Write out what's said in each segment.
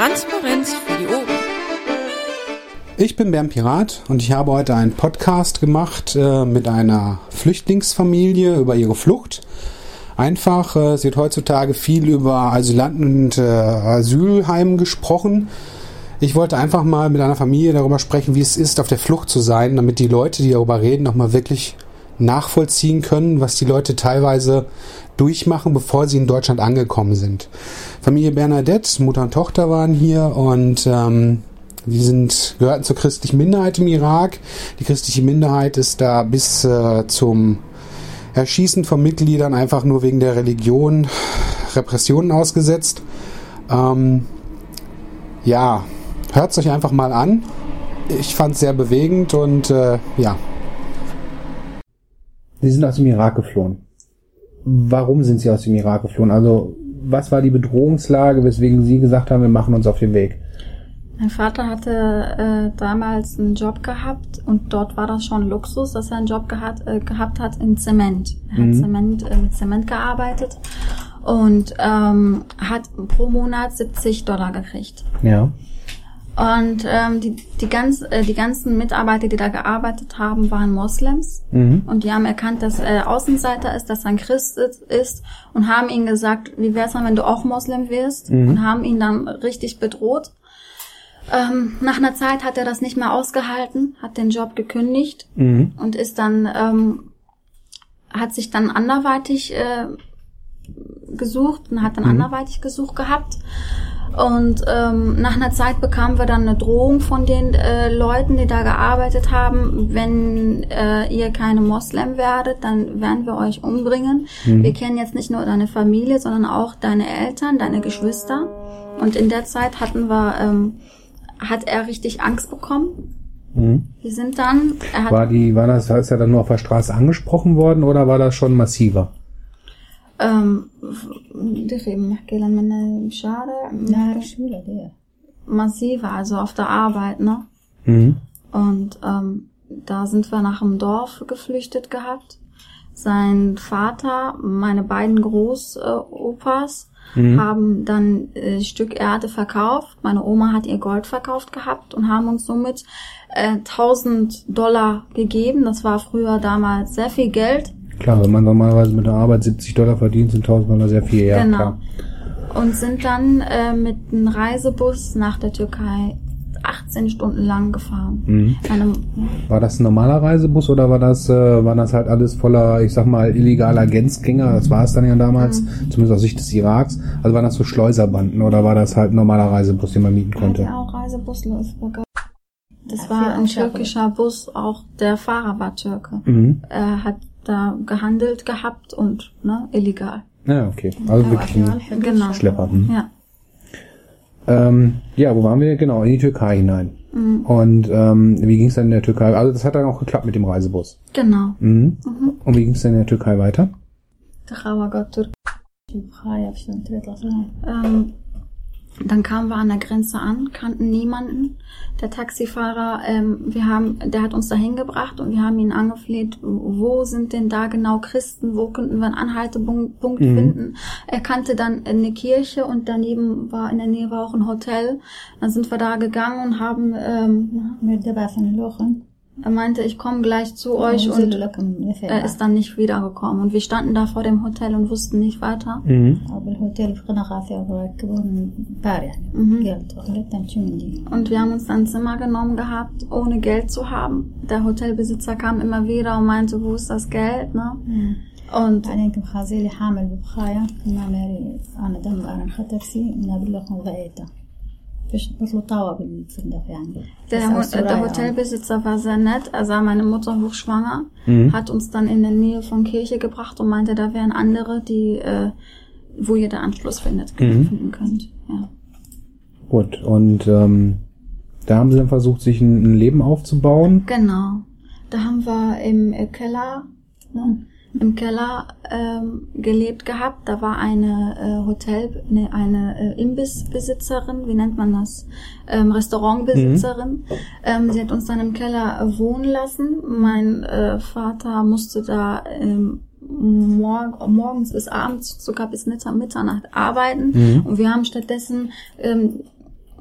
Transparenz für die Ohren. Ich bin Bernd Pirat und ich habe heute einen Podcast gemacht äh, mit einer Flüchtlingsfamilie über ihre Flucht. Einfach, äh, es wird heutzutage viel über Asylanten und äh, Asylheim gesprochen. Ich wollte einfach mal mit einer Familie darüber sprechen, wie es ist, auf der Flucht zu sein, damit die Leute, die darüber reden, nochmal wirklich nachvollziehen können, was die Leute teilweise durchmachen, bevor sie in Deutschland angekommen sind. Familie Bernadette, Mutter und Tochter waren hier und ähm, die sind gehörten zur christlichen Minderheit im Irak. Die christliche Minderheit ist da bis äh, zum Erschießen von Mitgliedern einfach nur wegen der Religion Repressionen ausgesetzt. Ähm, ja, hört es euch einfach mal an. Ich fand es sehr bewegend und äh, ja. Sie sind aus dem Irak geflohen. Warum sind Sie aus dem Irak geflohen? Also, was war die Bedrohungslage, weswegen Sie gesagt haben, wir machen uns auf den Weg? Mein Vater hatte äh, damals einen Job gehabt und dort war das schon Luxus, dass er einen Job gehabt, äh, gehabt hat in Zement. Er hat Mhm. Zement, äh, mit Zement gearbeitet und ähm, hat pro Monat 70 Dollar gekriegt. Ja. Und ähm, die, die, ganz, äh, die ganzen Mitarbeiter, die da gearbeitet haben, waren Moslems. Mhm. Und die haben erkannt, dass er Außenseiter ist, dass er ein Christ ist- und haben ihm gesagt, wie wär's dann, wenn du auch Moslem wirst? Mhm. Und haben ihn dann richtig bedroht. Ähm, nach einer Zeit hat er das nicht mehr ausgehalten, hat den Job gekündigt Mhm. und ist dann, ähm, hat sich dann anderweitig äh, gesucht und hat dann anderweitig gesucht gehabt. Und ähm, nach einer Zeit bekamen wir dann eine Drohung von den äh, Leuten, die da gearbeitet haben, wenn äh, ihr keine Moslem werdet, dann werden wir euch umbringen. Wir kennen jetzt nicht nur deine Familie, sondern auch deine Eltern, deine Geschwister. Und in der Zeit hatten wir, ähm, hat er richtig Angst bekommen. Mhm. Wir sind dann, er hat War die, war das, ist er dann nur auf der Straße angesprochen worden oder war das schon massiver? أم، دقيقة بنحكي لما من الشارع بنحكي massiv, also auf der Arbeit, ne? Mhm. Und ähm, da sind wir nach dem Dorf geflüchtet gehabt. Sein Vater, meine beiden Großopas haben dann äh, Stück Erde verkauft. Meine Oma hat ihr Gold verkauft gehabt und haben uns somit äh, 1000 Dollar gegeben. Das war früher damals sehr viel Geld. Klar, wenn man normalerweise mit der Arbeit 70 Dollar verdient, sind 1000 Dollar sehr viel, ja, genau. klar. Und sind dann äh, mit einem Reisebus nach der Türkei 18 Stunden lang gefahren. Mhm. War das ein normaler Reisebus oder war das, äh, waren das halt alles voller, ich sag mal, illegaler Grenzgänger? Das war es dann ja damals, zumindest aus Sicht des Iraks. Also waren das so Schleuserbanden oder war das halt ein normaler Reisebus, den man mieten konnte? hatte auch Reisebus. Das war ein türkischer Bus, auch der Fahrer war Türke. Mhm. Er hat da gehandelt gehabt und ne, illegal. Ja, okay. Also wirklich ein Genau. Schlepper. Mhm. Ja. Ähm, ja, wo waren wir? Genau, in die Türkei hinein. Und ähm, wie ging es dann in der Türkei? Also das hat dann auch geklappt mit dem Reisebus. Genau. Mhm. Und wie ging es dann in der Türkei weiter? Ähm, dann kamen wir an der Grenze an, kannten niemanden. Der Taxifahrer, ähm, wir haben, der hat uns dahin gebracht und wir haben ihn angefleht, wo sind denn da genau Christen, wo könnten wir einen Anhaltepunkt Punkt finden. Er kannte dann eine Kirche und daneben war in der Nähe war auch ein Hotel. Dann sind wir da gegangen und haben, ähm, er meinte, ich komme gleich zu euch und er ist dann nicht wiedergekommen. Und wir standen da vor dem Hotel und wussten nicht weiter. Mhm. بالهوتيل في قناة وركبون بار يعني قلت خليت امشي من دي Und wir haben uns dann ein Zimmer genommen gehabt, ohne Geld zu haben. Der Hotelbesitzer kam immer wieder und meinte, wo ist das Geld, ne? Und بعدين كم خازيلي حامل ببخايا كنا ماري انا دم انا خدت تاكسي من بلغ غايته Slotauer geliebt sind dafür der, Ho der Hotelbesitzer war sehr nett. Er sah meine Mutter hochschwanger, mhm. hat uns dann in der Nähe von Kirche gebracht und meinte, da wären andere, die, äh, wo ihr da Anschluss findet, mhm. finden könnt. Ja. Gut, und ähm, da haben sie dann versucht, sich ein, Leben aufzubauen. Genau. Da haben wir im äh, Keller ne, im Keller ähm, gelebt gehabt. Da war eine äh, Hotel, ne, eine äh, Imbissbesitzerin, wie nennt man das? Ähm, Restaurantbesitzerin. Ähm, sie hat uns dann im Keller äh, wohnen lassen. Mein äh, Vater musste da ähm, morg morgens bis abends, sogar bis Mittag, Mitternacht arbeiten. Und wir haben stattdessen ähm,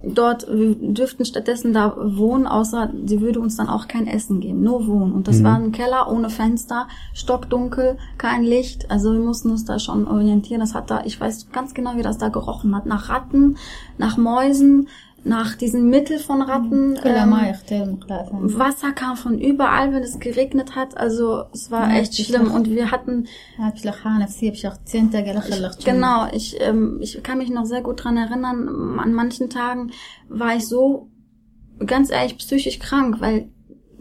dort, wir dürften stattdessen da wohnen, außer sie würde uns dann auch kein Essen geben, nur wohnen. Und das Mhm. war ein Keller ohne Fenster, stockdunkel, kein Licht. Also wir mussten uns da schon orientieren. Das hat da, ich weiß ganz genau, wie das da gerochen hat. Nach Ratten, nach Mäusen, nach diesen Mittel von Ratten. Ähm, Wasser kam von überall, wenn es geregnet hat. Also es war echt schlimm. Und wir hatten... Genau, ich, ähm, ich kann mich noch sehr gut dran erinnern. An manchen Tagen war ich so, ganz ehrlich, psychisch krank, weil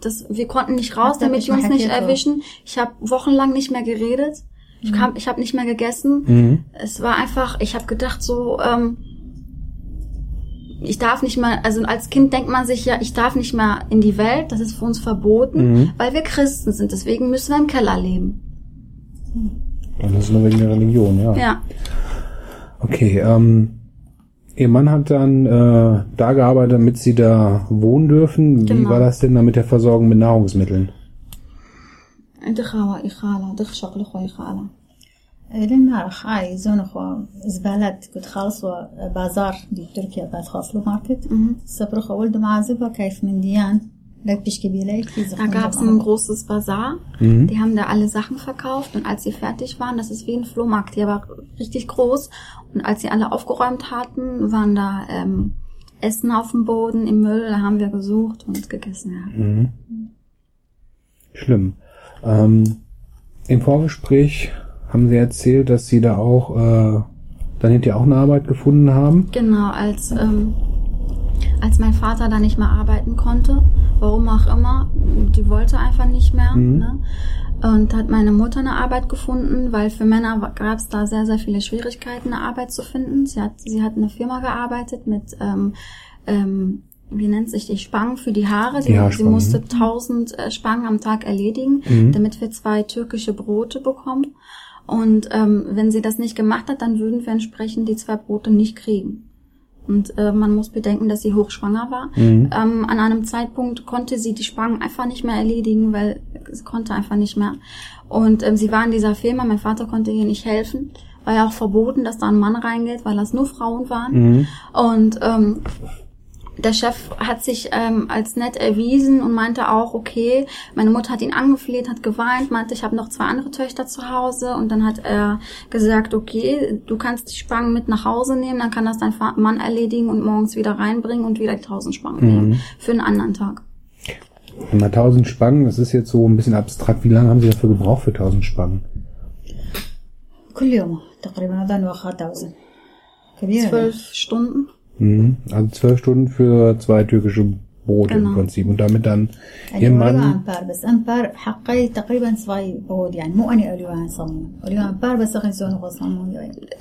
das, wir konnten nicht raus, damit die uns nicht erwischen. Ich habe wochenlang nicht mehr geredet. Ich, kam, ich habe nicht mehr gegessen. Mhm. Es war einfach, ich habe gedacht so... Ähm, ich darf nicht mehr, also als Kind denkt man sich ja, ich darf nicht mehr in die Welt, das ist für uns verboten, Mhm. weil wir Christen sind, deswegen müssen wir im Keller leben. Und das ist nur wegen der Religion, ja. Ja. Okay, ähm, Ihr Mann hat dann äh, da gearbeitet, damit Sie da wohnen dürfen. Wie Genau. war das denn da mit der Versorgung mit Nahrungsmitteln? انت خاوة إخالة دخ شغل خوي إخالة لين ما راح هاي زون خو زبالات كنت خالصوا بازار دي تركيا بعد خاصلو ماركت صبرخ ولد معازبة كيف من ديان لك بيشكي بيلي Da gab es ein großes Bazar. Mhm. Die haben da alle Sachen verkauft und als sie fertig waren, das ist wie ein Flohmarkt, der war richtig groß. Und als sie alle aufgeräumt hatten, waren da ähm, Essen auf dem Boden im Müll. Da haben wir gesucht und gegessen. Ja. Mhm. Schlimm. Ähm, Im Vorgespräch haben Sie erzählt, dass Sie da auch äh, dann hinterher auch eine Arbeit gefunden haben. Genau, als, ähm, als mein Vater da nicht mehr arbeiten konnte, warum auch immer, die wollte einfach nicht mehr. Mhm. Ne? Und hat meine Mutter eine Arbeit gefunden, weil für Männer gab es da sehr, sehr viele Schwierigkeiten, eine Arbeit zu finden. Sie hat, sie hat in einer Firma gearbeitet mit, ähm, ähm, wie nennt sich die Spangen für die Haare. Sie, Die sie Haarspangen, musste ne? 1000 äh, Spangen am Tag erledigen, Mhm. damit wir zwei türkische Brote bekommen. Und ähm, wenn sie das nicht gemacht hat, dann würden wir entsprechend die zwei Brote nicht kriegen. Und äh, man muss bedenken, dass sie hochschwanger war. Mhm. Ähm, an einem Zeitpunkt konnte sie die Spangen einfach nicht mehr erledigen, weil sie konnte einfach nicht mehr. Und ähm, sie war in dieser Firma, mein Vater konnte ihr nicht helfen. War ja auch verboten, dass da ein Mann reingeht, weil das nur Frauen waren. Mhm. Und ähm, der Chef hat sich ähm, als nett erwiesen und meinte auch, okay, meine Mutter hat ihn angefleht, hat geweint, meinte, ich habe noch zwei andere Töchter zu Hause und dann hat er gesagt, okay, du kannst die Spangen mit nach Hause nehmen, dann kann das dein Fa- Mann erledigen und morgens wieder reinbringen und wieder die tausend Spangen nehmen für einen anderen Tag. Mal 1000 Spangen, das ist jetzt so ein bisschen abstrakt. Wie lange haben Sie dafür gebraucht für 1000 Spangen? كل يوم تقريبا بان واخا تاوزن كبيرة Zwölf Stunden. Mhm. Also zwölf Stunden für zwei türkische Brote im Genau. Prinzip. Und damit dann Ihr يعني أوليو Mann. أمبار بس أمبار حقي تقريبا صفاي بود يعني مو أني أوليو عن صمون أوليو أمبار بس أخي زون غو صمون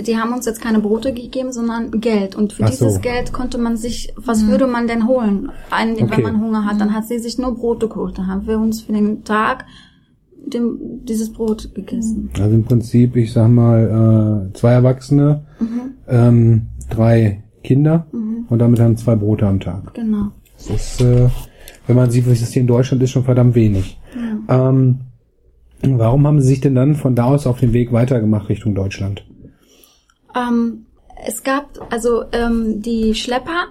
Die haben uns jetzt keine Brote gegeben, sondern Geld. Und für Ach dieses so. Geld konnte man sich, was würde man denn holen? Ein, Okay. Wenn man Hunger hat, dann hat sie sich nur Brote geholt. Dann haben wir uns für den Tag dem, dieses Brot gegessen. Also im Prinzip, ich sag mal, äh, zwei Erwachsene, Mhm. ähm, drei Kinder und damit dann zwei Brote am Tag. Genau. Das ist, äh, wenn man sieht, wie es hier in Deutschland ist, schon verdammt wenig. Ähm, warum haben Sie sich denn dann von da aus auf den Weg weitergemacht Richtung Deutschland? Ähm, es gab also ähm, die Schlepper,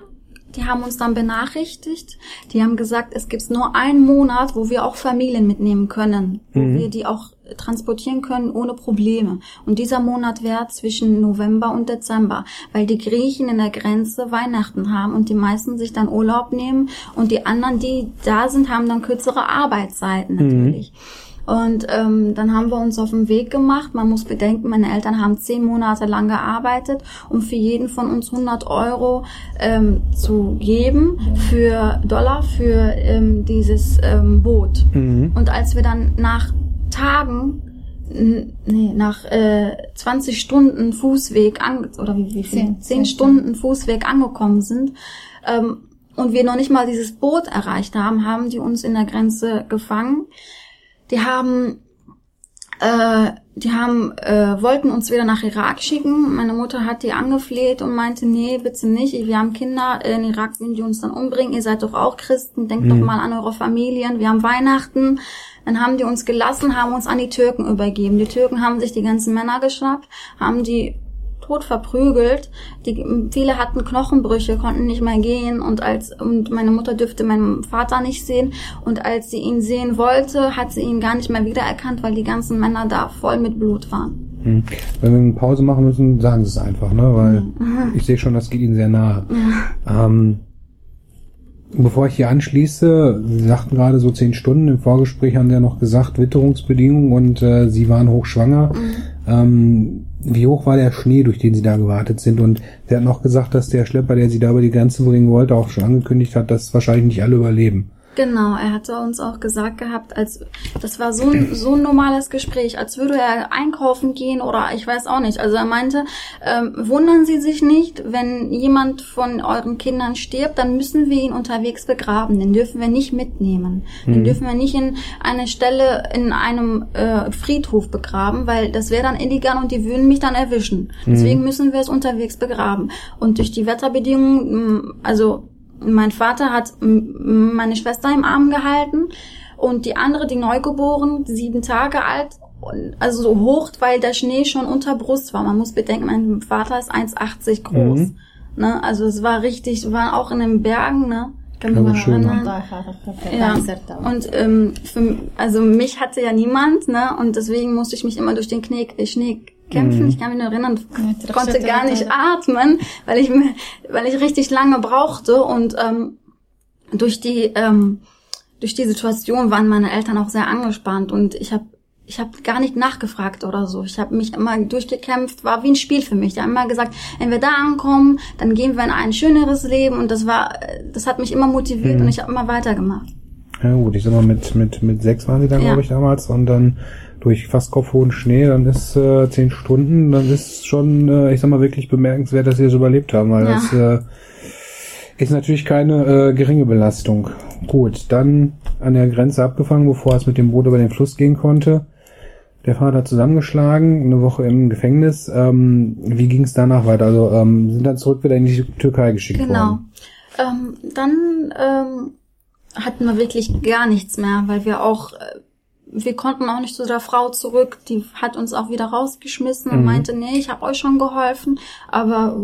die haben uns dann benachrichtigt. Die haben gesagt, es gibt nur einen Monat, wo wir auch Familien mitnehmen können, wo wir die auch transportieren können ohne Probleme. Und dieser Monat wäre zwischen November und Dezember, weil die Griechen in der Grenze Weihnachten haben und die meisten sich dann Urlaub nehmen und die anderen, die da sind, haben dann kürzere Arbeitszeiten natürlich. Und ähm, dann haben wir uns auf den Weg gemacht. Man muss bedenken, meine Eltern haben zehn Monate lang gearbeitet, um für jeden von uns 100 Euro ähm, zu geben für Dollar für ähm, dieses ähm, Boot. Und als wir dann nach Tagen Nee, nach äh, 20 Stunden Fußweg an, oder wie, wie viel? Zehn, 10 zehn Stunden Fußweg angekommen sind ähm, und wir noch nicht mal dieses Boot erreicht haben, haben die uns in der Grenze gefangen. Die haben äh, die haben äh, wollten uns wieder nach Irak schicken. Meine Mutter hat die angefleht und meinte, nee, bitte nicht. Wir haben Kinder in Irak, würden die uns dann umbringen. Ihr seid doch auch Christen. Denkt doch mal an eure Familien. Wir haben Weihnachten. Dann haben die uns gelassen, haben uns an die Türken übergeben. Die Türken haben sich die ganzen Männer geschnappt, haben die tot verprügelt. Die, viele hatten Knochenbrüche, konnten nicht mehr gehen und als und meine Mutter dürfte meinen Vater nicht sehen und als sie ihn sehen wollte, hat sie ihn gar nicht mehr wiedererkannt, weil die ganzen Männer da voll mit Blut waren. Hm. Wenn wir eine Pause machen müssen, sagen Sie es einfach, ne? Weil mhm. ich sehe schon, das geht Ihnen sehr nahe. Ähm, bevor ich hier anschließe, Sie sagten gerade so zehn Stunden, im Vorgespräch haben Sie ja noch gesagt, Witterungsbedingungen und äh, Sie waren hochschwanger. Mhm. Ähm, wie hoch war der Schnee, durch den Sie da gewartet sind? Und Sie hat noch gesagt, dass der Schlepper, der Sie da über die Grenze bringen wollte, auch schon angekündigt hat, dass wahrscheinlich nicht alle überleben. Genau, er hatte uns auch gesagt gehabt, als das war so ein, so ein normales Gespräch, als würde er einkaufen gehen oder ich weiß auch nicht. Also er meinte, ähm, wundern Sie sich nicht, wenn jemand von euren Kindern stirbt, dann müssen wir ihn unterwegs begraben. Den dürfen wir nicht mitnehmen. Den mhm. dürfen wir nicht in eine Stelle in einem äh, Friedhof begraben, weil das wäre dann illegal und die würden mich dann erwischen. Mhm. Deswegen müssen wir es unterwegs begraben. Und durch die Wetterbedingungen, also mein Vater hat meine Schwester im Arm gehalten und die andere, die neugeboren, sieben Tage alt, also so hoch, weil der Schnee schon unter Brust war. Man muss bedenken, mein Vater ist 1,80 groß. Mhm. Ne? Also es war richtig, wir waren auch in den Bergen, ne? Kann man mal erinnern. Ja. Und ähm, für, also mich hatte ja niemand, ne? Und deswegen musste ich mich immer durch den Schnee, Schnee kämpfen. Mhm. Ich kann mich nur erinnern, ich konnte gar nicht atmen, weil ich weil ich richtig lange brauchte und ähm, durch die ähm, durch die Situation waren meine Eltern auch sehr angespannt und ich habe ich habe gar nicht nachgefragt oder so. Ich habe mich immer durchgekämpft, war wie ein Spiel für mich. Die haben immer gesagt, wenn wir da ankommen, dann gehen wir in ein schöneres Leben und das war, das hat mich immer motiviert mhm. und ich habe immer weitergemacht. Ja gut, ich sag mal, mit, mit, mit sechs waren sie dann, ja. glaube ich, damals und dann durch fast kopfhohen Schnee, dann ist äh, zehn Stunden, dann ist schon, äh, ich sag mal, wirklich bemerkenswert, dass sie es überlebt haben, weil ja. das äh, ist natürlich keine äh, geringe Belastung. Gut, dann an der Grenze abgefangen, bevor es mit dem Boot über den Fluss gehen konnte. Der Vater zusammengeschlagen, eine Woche im Gefängnis. Ähm, wie ging es danach weiter? Also ähm, sind dann zurück wieder in die Türkei geschickt genau. worden? Genau. Ähm, dann ähm, hatten wir wirklich gar nichts mehr, weil wir auch äh, wir konnten auch nicht zu der Frau zurück. Die hat uns auch wieder rausgeschmissen und mhm. meinte, nee, ich habe euch schon geholfen, aber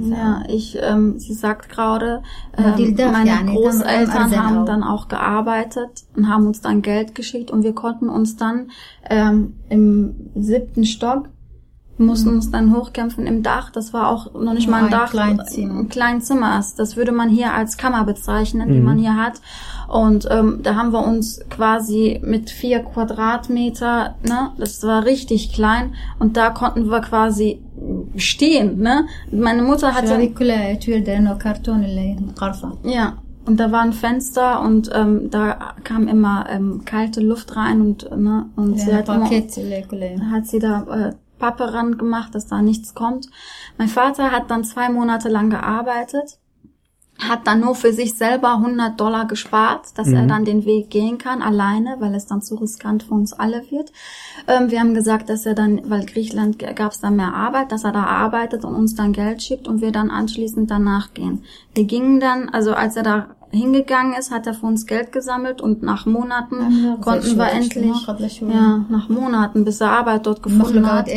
ja, ich, ähm, sie sagt gerade, ähm, meine Großeltern haben dann auch gearbeitet und haben uns dann Geld geschickt und wir konnten uns dann ähm, im siebten Stock mussten uns dann hochkämpfen im Dach. Das war auch noch nicht mal ein, Dach, Kleinzimmer. ein Kleinzimmer. Das würde man hier als Kammer bezeichnen, mhm. die man hier hat. Und ähm, da haben wir uns quasi mit vier Quadratmeter, ne, das war richtig klein. Und da konnten wir quasi stehen, ne. Meine Mutter hatte ja. Und da war ein Fenster und ähm, da kam immer ähm, kalte Luft rein und ne und ja, sie hat, immer, hat sie da äh, Pappe ran gemacht, dass da nichts kommt. Mein Vater hat dann zwei Monate lang gearbeitet, hat dann nur für sich selber 100 Dollar gespart, dass mhm. er dann den Weg gehen kann, alleine, weil es dann zu riskant für uns alle wird. Ähm, wir haben gesagt, dass er dann, weil Griechenland gab es dann mehr Arbeit, dass er da arbeitet und uns dann Geld schickt und wir dann anschließend danach gehen. Wir gingen dann, also als er da hingegangen ist, hat er für uns Geld gesammelt und nach Monaten ja, konnten wir endlich, ja, nach Monaten, bis er Arbeit dort gefunden hat.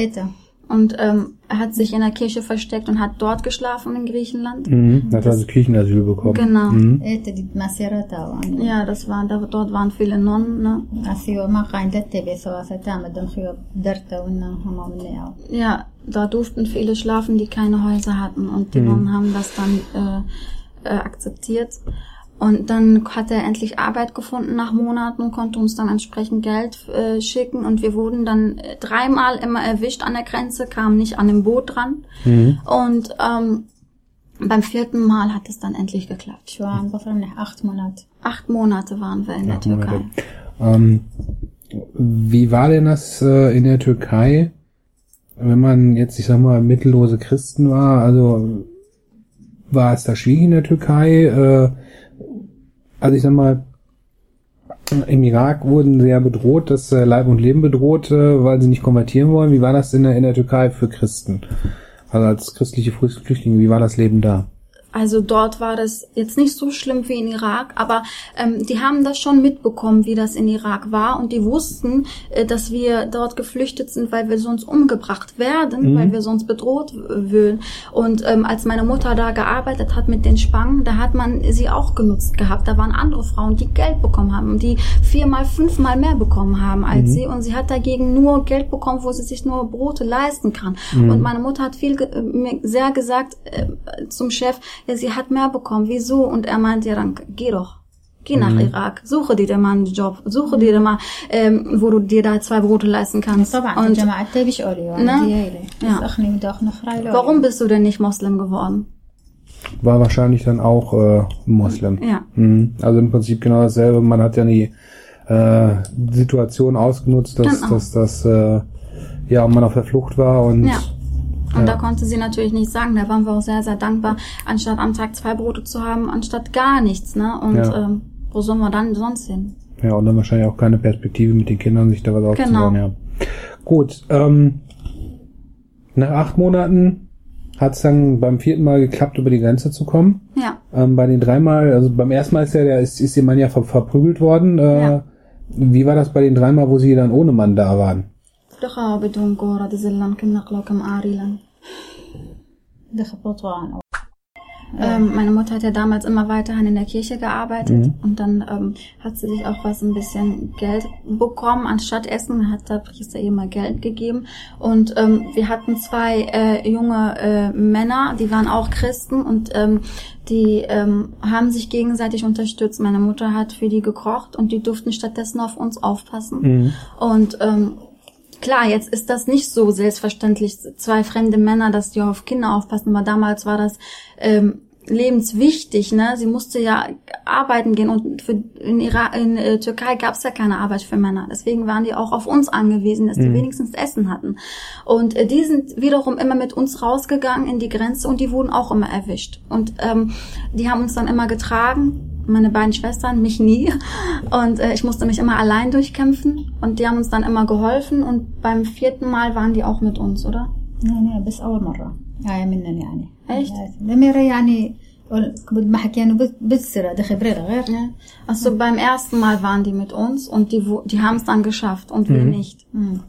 Und ähm, er hat sich in der Kirche versteckt und hat dort geschlafen in Griechenland. Mhm, hat also Kirchenasyl bekommen. Genau. Mhm. Ja, das waren, da, dort waren viele Nonnen. Ne? Ja, da durften viele schlafen, die keine Häuser hatten. Und die mhm. Nonnen haben das dann äh, äh, akzeptiert. Und dann hat er endlich Arbeit gefunden nach Monaten und konnte uns dann entsprechend Geld äh, schicken. Und wir wurden dann äh, dreimal immer erwischt an der Grenze, kamen nicht an dem Boot dran. Mhm. Und ähm, beim vierten Mal hat es dann endlich geklappt. Ich war nach acht Monate. Acht Monate waren wir in acht der Türkei. Ähm, wie war denn das äh, in der Türkei, wenn man jetzt, ich sag mal, mittellose Christen war? Also war es da schwierig in der Türkei? Äh, also ich sag mal, im Irak wurden sie ja bedroht, das äh, Leib und Leben bedroht, äh, weil sie nicht konvertieren wollen. Wie war das in der, in der Türkei für Christen? Also als christliche Flüchtlinge, wie war das Leben da? Also dort war das jetzt nicht so schlimm wie in Irak, aber ähm, die haben das schon mitbekommen, wie das in Irak war und die wussten, äh, dass wir dort geflüchtet sind, weil wir sonst umgebracht werden, Mhm. weil wir sonst bedroht würden. Und ähm, als meine Mutter da gearbeitet hat mit den Spangen, da hat man sie auch genutzt gehabt. Da waren andere Frauen, die Geld bekommen haben, die viermal, fünfmal mehr bekommen haben als sie und sie hat dagegen nur Geld bekommen, wo sie sich nur Brote leisten kann. Und meine Mutter hat viel ge- äh, mir sehr gesagt äh, zum Chef, ja, sie hat mehr bekommen, wieso? Und er meinte, ja, dann geh doch. Geh nach mhm. Irak, suche dir mal einen Job, suche dir mal, ähm, wo du dir da zwei Brote leisten kannst. Und, ne? ja. Warum bist du denn nicht Moslem geworden? War wahrscheinlich dann auch äh, Moslem. Ja. Mhm. Also im Prinzip genau dasselbe. Man hat ja nie äh, Situation ausgenutzt, dass, genau. dass, dass äh, ja, man auf der Flucht war und ja. Und Ja. da konnte sie natürlich nichts sagen. Da waren wir auch sehr, sehr dankbar, anstatt am Tag zwei Brote zu haben, anstatt gar nichts. Ne? Und Ja. ähm, wo sollen wir dann sonst hin? ja und dann wahrscheinlich auch keine Perspektive mit den Kindern, sich da was aufzubauen. Genau. Ja. Gut. Ähm, nach acht Monaten hat es dann beim vierten Mal geklappt, über die Grenze zu kommen. Ja, Ähm, bei den dreimal, also beim ersten Mal ist ja, der ist, ist ihr Mann ja ver verprügelt worden. Äh, Ja. Wie war das bei den dreimal, wo sie dann ohne Mann da waren? دخا بدون كورة دزلان كنا قلوكم آريلا. دخل بطوان Ähm, meine Mutter hat ja damals immer weiterhin in der Kirche gearbeitet und dann ähm, hat sie sich auch was ein bisschen Geld bekommen. Anstatt Essen hat der Priester ihr mal Geld gegeben. Und ähm, wir hatten zwei äh, junge äh, Männer, die waren auch Christen und ähm, die ähm, haben sich gegenseitig unterstützt. Meine Mutter hat für die gekocht und die durften stattdessen auf uns aufpassen. Und ähm, Klar, jetzt ist das nicht so selbstverständlich, zwei fremde Männer, dass die auf Kinder aufpassen, aber damals war das ähm, lebenswichtig, ne? Sie musste ja arbeiten gehen und für, in, Irak, in äh, Türkei gab es ja keine Arbeit für Männer. Deswegen waren die auch auf uns angewiesen, dass die wenigstens Essen hatten. Und äh, die sind wiederum immer mit uns rausgegangen in die Grenze und die wurden auch immer erwischt. Und ähm, die haben uns dann immer getragen meine beiden Schwestern, mich nie. Und äh, ich musste mich immer allein durchkämpfen. Und die haben uns dann immer geholfen. Und beim vierten Mal waren die auch mit uns, oder? يعني بس أول مرة هاي منن يعني إيش؟ لميرة يعني كنت ما حكي يعني بتصير دخل بريرة غير Ja. Also beim ersten Mal waren die mit uns und die, wo- die haben es dann geschafft und wir nicht. مم.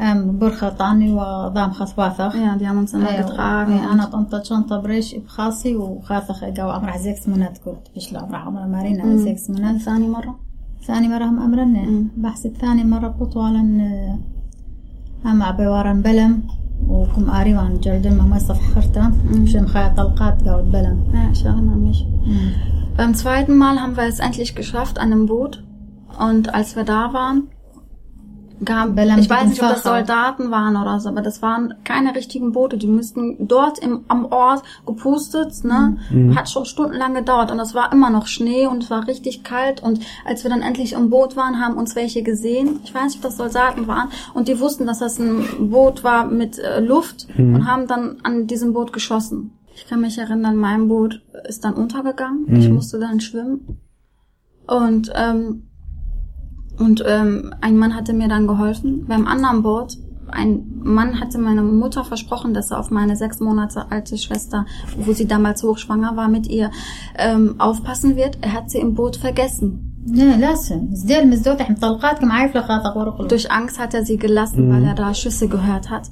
أم برخة طاني وضام خاص Ja, die haben uns immer أيوة. أنا طنطة شنطة بريش بخاصي وخاثخ جو أمرح زيكس منات كنت بيش لا أمرح أمر مارينا زيكس منات ثاني مرة. ثاني مرة هم أمرنا بحسب ثاني مرة بطوالا هم عبوارا بلم وكم آريوان جردن ما ما صف خرطة. مشان خايا طلقات قاود بلم. Ja, erinnere mich. Beim zweiten Mal haben wir es endlich geschafft an einem Boot. Und als wir da waren, gab, Belam ich weiß nicht, ob das. Soldaten waren oder so, aber das waren keine richtigen Boote. Die müssten dort im, am Ort gepustet, ne? Hat schon stundenlang gedauert und es war immer noch Schnee und es war richtig kalt. Und als wir dann endlich im Boot waren, haben uns welche gesehen. Ich weiß nicht, ob das Soldaten waren. Und die wussten, dass das ein Boot war mit äh, Luft und haben dann an diesem Boot geschossen. Ich kann mich erinnern, mein Boot ist dann untergegangen. Ich musste dann schwimmen. Und, ähm, und ähm, ein Mann hatte mir dann geholfen. Beim anderen Board, ein Mann hatte meiner Mutter versprochen, dass er auf meine sechs Monate alte Schwester, wo sie damals hochschwanger war, mit ihr ähm, aufpassen wird. Er hat sie im Boot vergessen. Durch Angst hat er sie gelassen, mhm. weil er da Schüsse gehört hat.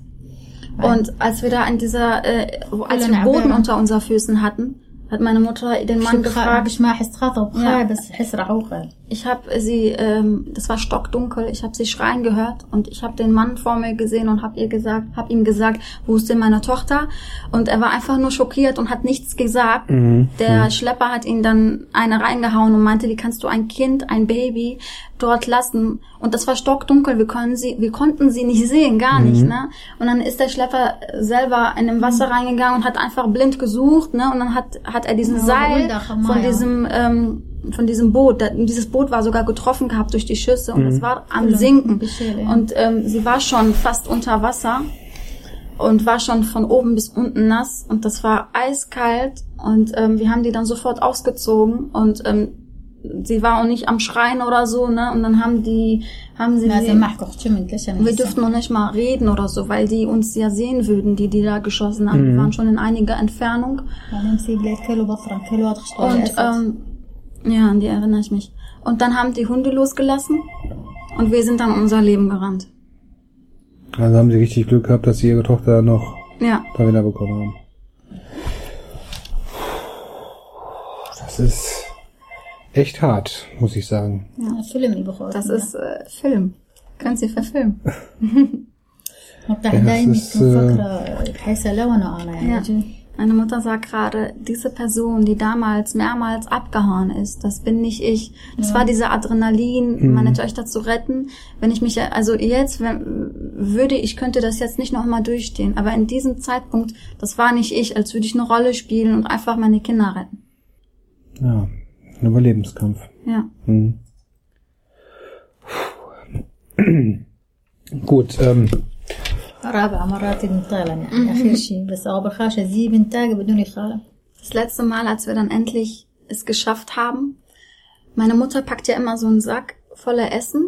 Und als wir da in dieser, äh, als wir Boden unter unseren Füßen hatten, hat meine Mutter den Mann gefragt. Ich mal ja. Ich habe sie, ähm, das war stockdunkel, ich habe sie schreien gehört und ich habe den Mann vor mir gesehen und habe ihr gesagt, habe ihm gesagt, wo ist denn meine Tochter? Und er war einfach nur schockiert und hat nichts gesagt. Mhm. Der mhm. Schlepper hat ihn dann eine reingehauen und meinte, wie kannst du ein Kind, ein Baby dort lassen? Und das war stockdunkel, wir können sie, wir konnten sie nicht sehen, gar nicht, ne? Und dann ist der Schlepper selber in dem Wasser reingegangen und hat einfach blind gesucht, ne? Und dann hat hat er diesen Ja, Seil von diesem ähm, von diesem Boot. Da, dieses Boot war sogar getroffen gehabt durch die Schüsse und es war am Cool. Sinken. Beschäle, ja. Und ähm, sie war schon fast unter Wasser und war schon von oben bis unten nass und das war eiskalt und ähm, wir haben die dann sofort ausgezogen und ähm, sie war auch nicht am Schreien oder so, ne? Und dann haben die, haben sie, die, wir dürften noch nicht mal reden oder so, weil die uns ja sehen würden, die die da geschossen haben. Mhm. Wir waren schon in einiger Entfernung. Und ähm, ja, an die erinnere ich mich. Und dann haben die Hunde losgelassen und wir sind dann unser Leben gerannt. Also haben sie richtig Glück gehabt, dass sie ihre Tochter noch ja. da wieder bekommen haben. Das ist echt hart, muss ich sagen. Ja, Film überhaupt. Das ist äh, Film. Kannst du verfilmen. ja, äh, meine Mutter sagt gerade, diese Person, die damals mehrmals abgehauen ist, das bin nicht ich. Das ja. war diese Adrenalin, mhm. meine mhm. Töchter zu retten. Wenn ich mich, also jetzt wenn, würde ich, könnte das jetzt nicht nochmal durchstehen. Aber in diesem Zeitpunkt, das war nicht ich, als würde ich eine Rolle spielen und einfach meine Kinder retten. Ja, ein Überlebenskampf. Ja. Hm. Gut, ähm, رابع مرات نطالع يعني اخر شيء بس اول خاشة زي بنتاج بدون يخالف Das letzte Mal, als wir dann endlich es geschafft haben, meine Mutter packt ja immer so einen Sack voller Essen.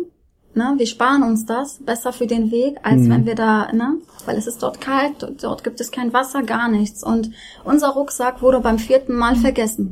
Ne? Wir sparen uns das besser für den Weg, als wenn wir da, ne? Weil es ist dort kalt, dort- dort gibt es kein Wasser, gar nichts. Und unser Rucksack wurde beim vierten Mal vergessen.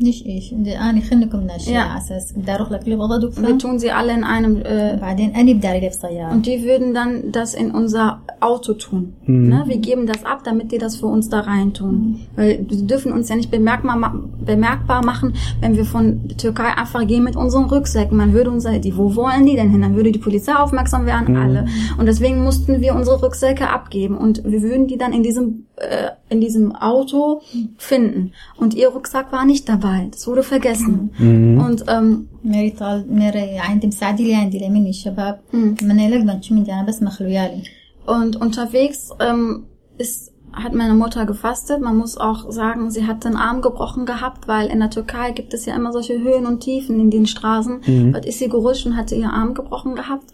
ليش ايش انا خلنكم من الاشياء Ja. على اساس بدي اروح لك لبغداد Wir وكفى tun sie alle in einem äh, بعدين اني بدي علي بسيارة und die würden dann das in unser Auto tun. Ne? Wir geben das ab, damit die das für uns da rein tun. Weil die dürfen uns ja nicht bemerkbar, ma bemerkbar machen, wenn wir von der Türkei einfach gehen mit unseren Rücksäcken. Man würde uns sagen, die, wo wollen die denn hin? Dann würde die Polizei aufmerksam werden, alle. Und deswegen mussten wir unsere Rücksäcke abgeben und wir würden die dann in diesem äh, in diesem Auto finden. Und ihr Rucksack war nicht dabei. Das wurde vergessen. Und ähm, ميري طال ميري عندي مساعدي لي عندي لي مني الشباب من لك بنشو من انا بس مخلويالي Und unterwegs ähm, ist, hat meine Mutter gefastet. Man muss auch sagen, sie hat den Arm gebrochen gehabt, weil in der Türkei gibt es ja immer solche Höhen und Tiefen in den Straßen. Dort ist sie gerutscht und hatte ihr Arm gebrochen gehabt.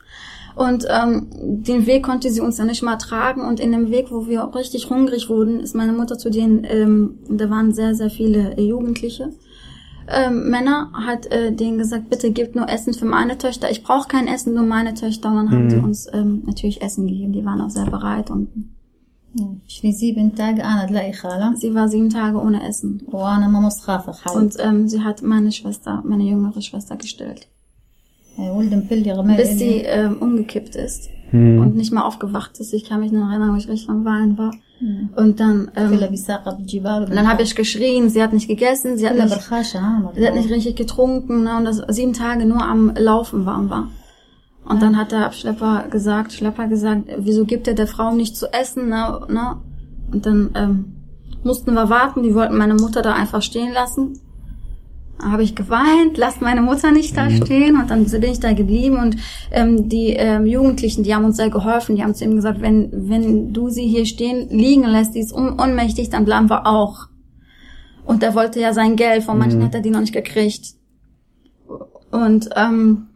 Und ähm, den Weg konnte sie uns ja nicht mal tragen. Und in dem Weg, wo wir auch richtig hungrig wurden, ist meine Mutter zu den, ähm, da waren sehr, sehr viele äh, Jugendliche. Ähm, Männer hat äh, denen gesagt, bitte gebt nur Essen für meine Töchter. Ich brauche kein Essen, nur meine Töchter. Und dann haben sie uns ähm, natürlich Essen gegeben. Die waren auch sehr bereit und شري زي بنتاج انا تلاقي خالة sie war sieben Tage ohne Essen. وانا ماما خافة حالي Und ähm, sie hat meine Schwester, meine jüngere Schwester gestillt. Bis sie ähm, umgekippt ist hm. und nicht mal aufgewacht ist. Ich kann mich noch erinnern, wo ich richtig langweilen war. Hm. Und dann, ähm, und dann habe ich geschrien, sie hat nicht gegessen, sie hat nicht, sie hat nicht richtig getrunken ne, und das sieben Tage nur am Laufen war war. Und ja. dann hat der Abschlepper gesagt, Schlepper gesagt, wieso gibt er der Frau nicht zu essen? Ne, ne? Und dann ähm, mussten wir warten, die wollten meine Mutter da einfach stehen lassen. Habe ich geweint, lasst meine Mutter nicht da stehen. Und dann bin ich da geblieben. Und ähm, die ähm, Jugendlichen, die haben uns sehr geholfen, die haben zu ihm gesagt, wenn, wenn du sie hier stehen liegen lässt, die ist un ohnmächtig, dann bleiben wir auch. Und er wollte ja sein Geld, von manchen hat er die noch nicht gekriegt. Und ähm,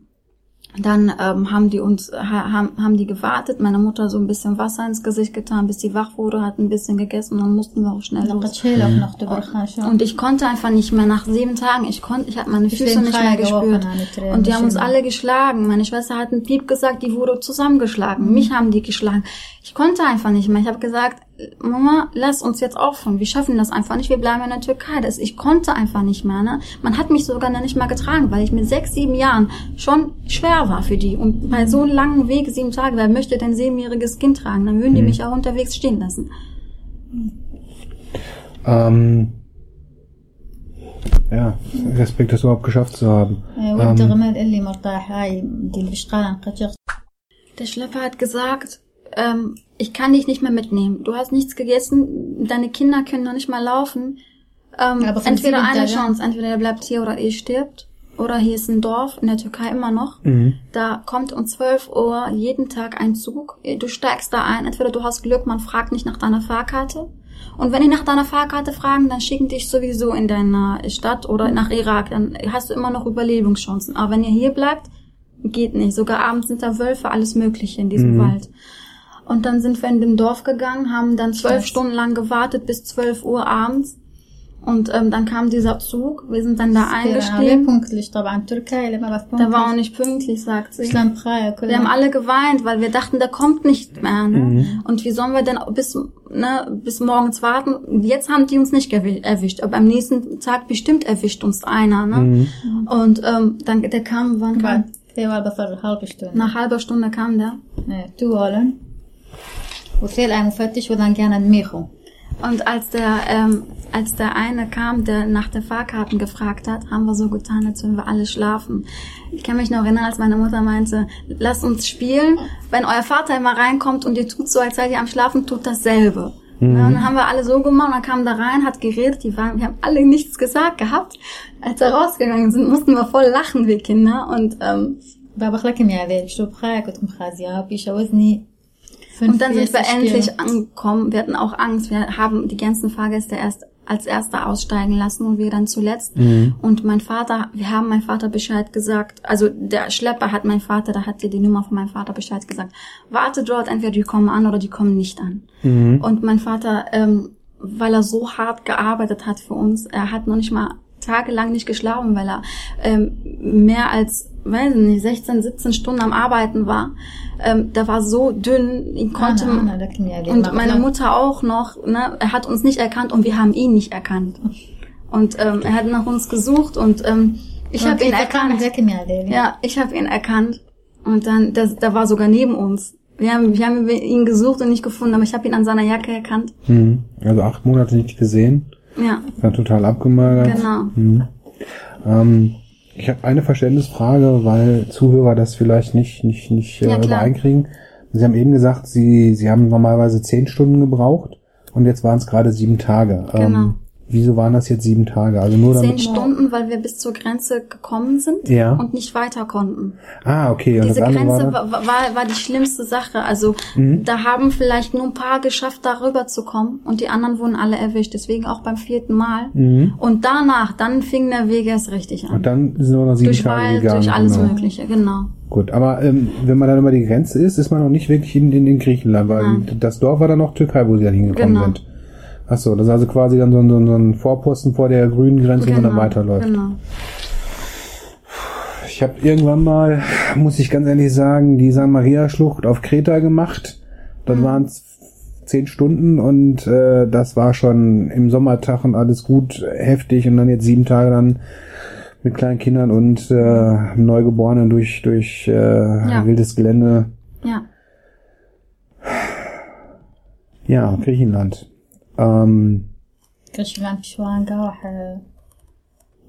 dann ähm, haben die uns ha, haben, haben die gewartet, meine Mutter so ein bisschen Wasser ins Gesicht getan, bis sie wach wurde, hat ein bisschen gegessen und dann mussten wir auch schnell los. Mhm. Und ich konnte einfach nicht mehr nach sieben Tagen, ich konnte ich hatte meine Füße nicht mehr gespürt und die haben uns alle geschlagen. Meine Schwester hat einen Piep gesagt, die wurde zusammengeschlagen. Mich haben die geschlagen. Ich konnte einfach nicht mehr. Ich habe gesagt, Mama, lass uns jetzt aufhören. Wir schaffen das einfach nicht. Wir bleiben in der Türkei. Das, ich konnte einfach nicht mehr. Ne? Man hat mich sogar noch nicht mal getragen, weil ich mit sechs, sieben Jahren schon schwer war für die. Und bei so einem langen Weg, sieben Tage, wer möchte denn siebenjähriges Kind tragen? Dann würden mhm. die mich auch unterwegs stehen lassen. Ähm, ja, Respekt, das überhaupt geschafft zu haben. Ähm, der Schlepper hat gesagt, ähm, ich kann dich nicht mehr mitnehmen. Du hast nichts gegessen, deine Kinder können noch nicht mal laufen. Ähm, entweder eine Chance, entweder ihr bleibt hier oder ihr stirbt. Oder hier ist ein Dorf, in der Türkei immer noch. Da kommt um 12 Uhr jeden Tag ein Zug. Du steigst da ein, entweder du hast Glück, man fragt nicht nach deiner Fahrkarte. Und wenn die nach deiner Fahrkarte fragen, dann schicken dich sowieso in deine Stadt oder nach Irak. Dann hast du immer noch Überlebenschancen. Aber wenn ihr hier bleibt, geht nicht. Sogar abends sind da Wölfe, alles Mögliche in diesem Wald. Und dann sind wir in dem Dorf gegangen, haben dann zwölf Stunden lang gewartet bis 12 Uhr abends. Und ähm, dann kam dieser Zug, wir sind dann da عليه eingestiegen. بونكتلش طبعا تركيا لما بس Der war auch nicht pünktlich, sagt sie. اسلام بخايا كل Wir haben alle geweint, weil wir dachten, der kommt nicht mehr. Ne? Und wie sollen wir denn bis, ne, bis morgens warten? Jetzt haben die uns nicht gewi- erwischt, aber am nächsten Tag bestimmt erwischt uns einer. Ne? Und ähm, dann der kam, wann kam? بعد في والبصر halbe Stunde Nach halber Stunde kam der. إيه، تو هولن Und als der, ähm, als der eine kam, der nach der Fahrkarten gefragt hat, haben wir so getan, als würden wir alle schlafen. Ich kann mich noch erinnern, als meine Mutter meinte, lasst uns spielen. Wenn euer Vater immer reinkommt und ihr tut so, als seid ihr am Schlafen, tut dasselbe. Ja, und dann haben wir alle so gemacht, und dann kam da rein, hat geredet, die waren, wir haben alle nichts gesagt gehabt. Als wir rausgegangen sind, mussten wir voll lachen, wir Kinder. Und, ähm, بابا خلكم يا ذيل شو بخايا كنت مخازيها بيشوزني und dann sind wir endlich angekommen. Wir hatten auch Angst. Wir haben die ganzen Fahrgäste erst als Erster aussteigen lassen und wir dann zuletzt. Und mein Vater, wir haben mein Vater Bescheid gesagt. Also der Schlepper hat mein Vater, da hat dir die Nummer von meinem Vater Bescheid gesagt. Warte dort, entweder die kommen an oder die kommen nicht an. Und mein Vater, ähm, weil er so hart gearbeitet hat für uns, er hat noch nicht mal tagelang nicht geschlafen, weil er ähm, mehr als, weiß nicht, 16, 17 Stunden am Arbeiten war. Ähm, der war so dünn, ihn konnte Anna, Anna, ja und meine klar. Mutter auch noch. Ne, er hat uns nicht erkannt und wir haben ihn nicht erkannt. Und ähm, er hat nach uns gesucht und ähm, ich habe ihn erkannt. Ja, ich habe ihn erkannt. Und dann, das, der war sogar neben uns. Wir haben, wir haben ihn gesucht und nicht gefunden, aber ich habe ihn an seiner Jacke erkannt. Mhm. Also acht Monate nicht gesehen. Ja, War total abgemagert. genau. Mhm. Ähm, ich habe eine Verständnisfrage, weil Zuhörer das vielleicht nicht, nicht, nicht Ja, äh, klar. übereinkriegen. Sie haben eben gesagt, Sie, Sie haben normalerweise zehn Stunden gebraucht und jetzt waren es gerade sieben Tage. Genau. Ähm, wieso waren das jetzt sieben Tage? Also nur Zehn damit. Stunden, weil wir bis zur Grenze gekommen sind Ja. und nicht weiter konnten. Ah, okay. Und Diese Grenze war war, war, war die schlimmste Sache. Also da haben vielleicht nur ein paar geschafft, darüber zu kommen und die anderen wurden alle erwischt. Deswegen auch beim vierten Mal. Und danach, dann fing der Weg erst richtig an. und dann sind wir noch sieben durch Tage Wald, gegangen. durch alles genau. Mögliche, genau. Gut, aber ähm, wenn man dann über die Grenze ist, ist man noch nicht wirklich in, in, in Griechenland, weil Nein. das Dorf war dann noch Türkei, wo sie dann hingekommen Genau. sind. Ach so, das ist also quasi dann so, ein- so, ein- Vorposten vor der grünen Grenze, wo man dann weiterläuft. Genau. Ich habe irgendwann mal, muss ich ganz ehrlich sagen, die San Maria Schlucht auf Kreta gemacht. Dann waren es zehn Stunden und äh, das war schon im Sommertag und alles gut heftig und dann jetzt sieben Tage dann mit kleinen Kindern und äh, Neugeborenen durch durch äh, wildes Gelände. Ja. Ja, Griechenland. Ähm, Griechenland, Schwangau,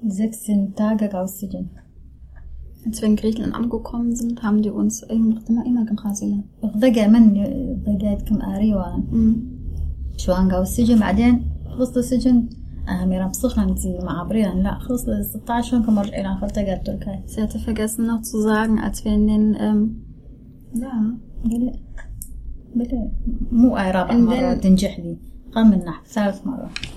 sechzehn Tage rausziehen. Als wir in Griechenland angekommen sind, haben die uns immer immer in Brasilien. ضجع من ضجعتكم أريوا شوانغا والسجن بعدين خلصت السجن أميرة بصخنا نتي مع عبرين لا خلصت 16 شون كم رجعنا خلطة قد تركيا Sie hatte vergessen noch zu sagen, als wir in den ähm, لا بلا بلا مو أعراب مرة تنجح لي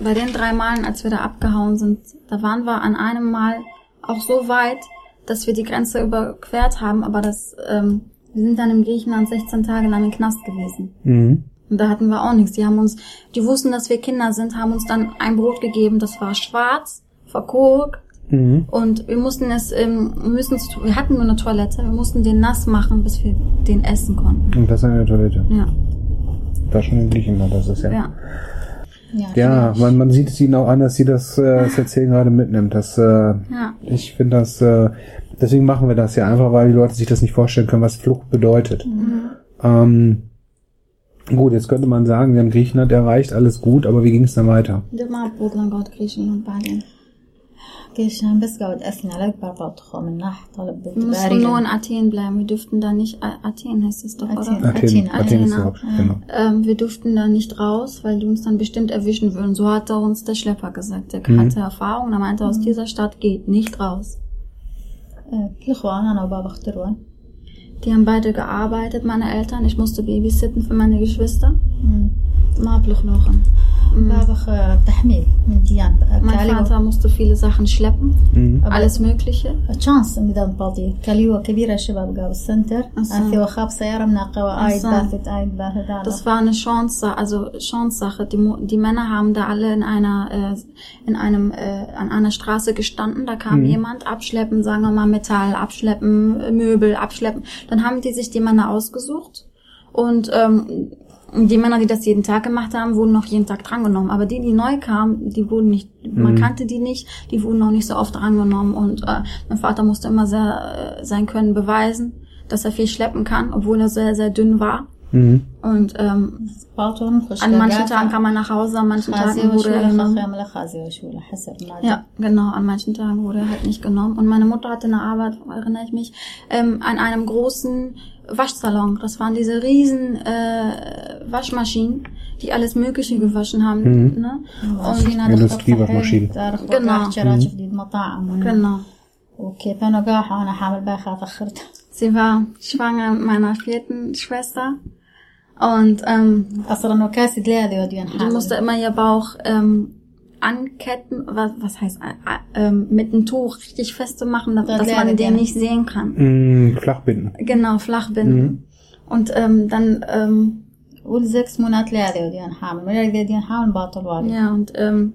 Bei den drei Malen, als wir da abgehauen sind, da waren wir an einem Mal auch so weit, dass wir die Grenze überquert haben, aber das, ähm, wir sind dann im Griechenland 16 Tage lang im Knast gewesen. Mhm. Und da hatten wir auch nichts. Die haben uns, die wussten, dass wir Kinder sind, haben uns dann ein Brot gegeben, das war schwarz, verkokt. Mhm. Und wir mussten es, ähm, müssen, wir hatten nur eine Toilette, wir mussten den nass machen, bis wir den essen konnten. Und das an der Toilette? Ja. In Griechenland, das ist ja. ja. Ja, man, man sieht es ihnen auch an, dass sie das, äh, das Erzählen gerade mitnimmt. Das, äh, Ja. Ich finde das, äh, deswegen machen wir das ja einfach, weil die Leute sich das nicht vorstellen können, was Flucht bedeutet. Ähm, gut, jetzt könnte man sagen, wir haben Griechenland erreicht, alles gut, aber wie ging es dann weiter? Det var Bodlangot, Griechenland, Belgien. Ach, schon, bis gaut essen, alle barbart kommen, nach, tolle Wir mussten nur in Athen bleiben, wir durften da nicht, Athen heißt es doch, Athen. oder? Athen, Athen, Athen ist ja. Genau. Ähm, wir durften da nicht raus, weil die uns dann bestimmt erwischen würden. So hat er uns der Schlepper gesagt. Der mhm. hatte Erfahrung, da meinte er, aus dieser Stadt geht nicht raus. Die haben beide gearbeitet, meine Eltern. Ich musste babysitten für meine Geschwister. Mhm. بابخ تحميل من ديان Mein Vater musste viele Sachen schleppen, Mhm. alles Mögliche. تشانس ان دان بالدي كاليوه كبيره شباب قاو السنتر أصلاً. انثي وخاب سياره مناقه ايد أصلاً. باثت ايد باثت على Das war eine Chance, also Chance-Sache. Die, Mo- die Männer haben da alle in einer, äh, in einem, äh, an einer Straße gestanden. Da kam jemand abschleppen, sagen wir mal Metall, abschleppen, äh, Möbel, abschleppen. Dann haben die sich die Männer ausgesucht und ähm, die Männer, die das jeden Tag gemacht haben, wurden noch jeden Tag drangenommen. Aber die, die neu kamen, die wurden nicht, man kannte die nicht, die wurden noch nicht so oft drangenommen. Und äh, mein Vater musste immer sehr äh, sein Können beweisen, dass er viel schleppen kann, obwohl er sehr, sehr dünn war. Mhm. Und ähm, باطون خش an manchen Tagen kam er nach Hause, an manchen خازي Tagen wurde er وشوله genommen. خاخي عمله خازي وشوله حسب ما Ja, genau, an manchen Tagen wurde er halt nicht genommen. Und meine Mutter hatte eine Arbeit, erinnere ich mich, ähm, an einem großen Waschsalon. Das waren diese riesen äh, Waschmaschinen, die alles Mögliche gewaschen haben. Ne? ماشيين هذا Industrie خط waschmaschinen. صحيح، تعرف Genau. وقع شراج جديد مطاعم ون- Genau. وكيف انا قاحة وانا حامل باخا تاخرت Sie war schwanger mit meiner vierten Schwester. Und ähm, اصلا وكاسد لي هذه وديان die حامل musste immer ihr Bauch ähm, anketten, was, was heißt, äh, äh, ähm, mit einem Tuch richtig feste machen, dass, Das dass lerne man den gerne. nicht sehen kann. Mhm. Flachbinden. Genau, flach binden. Und ähm, dann, ähm, والزكس منات لي هذه وديان حامل ولا هذه وديان حامل باطل والي ja, und ähm,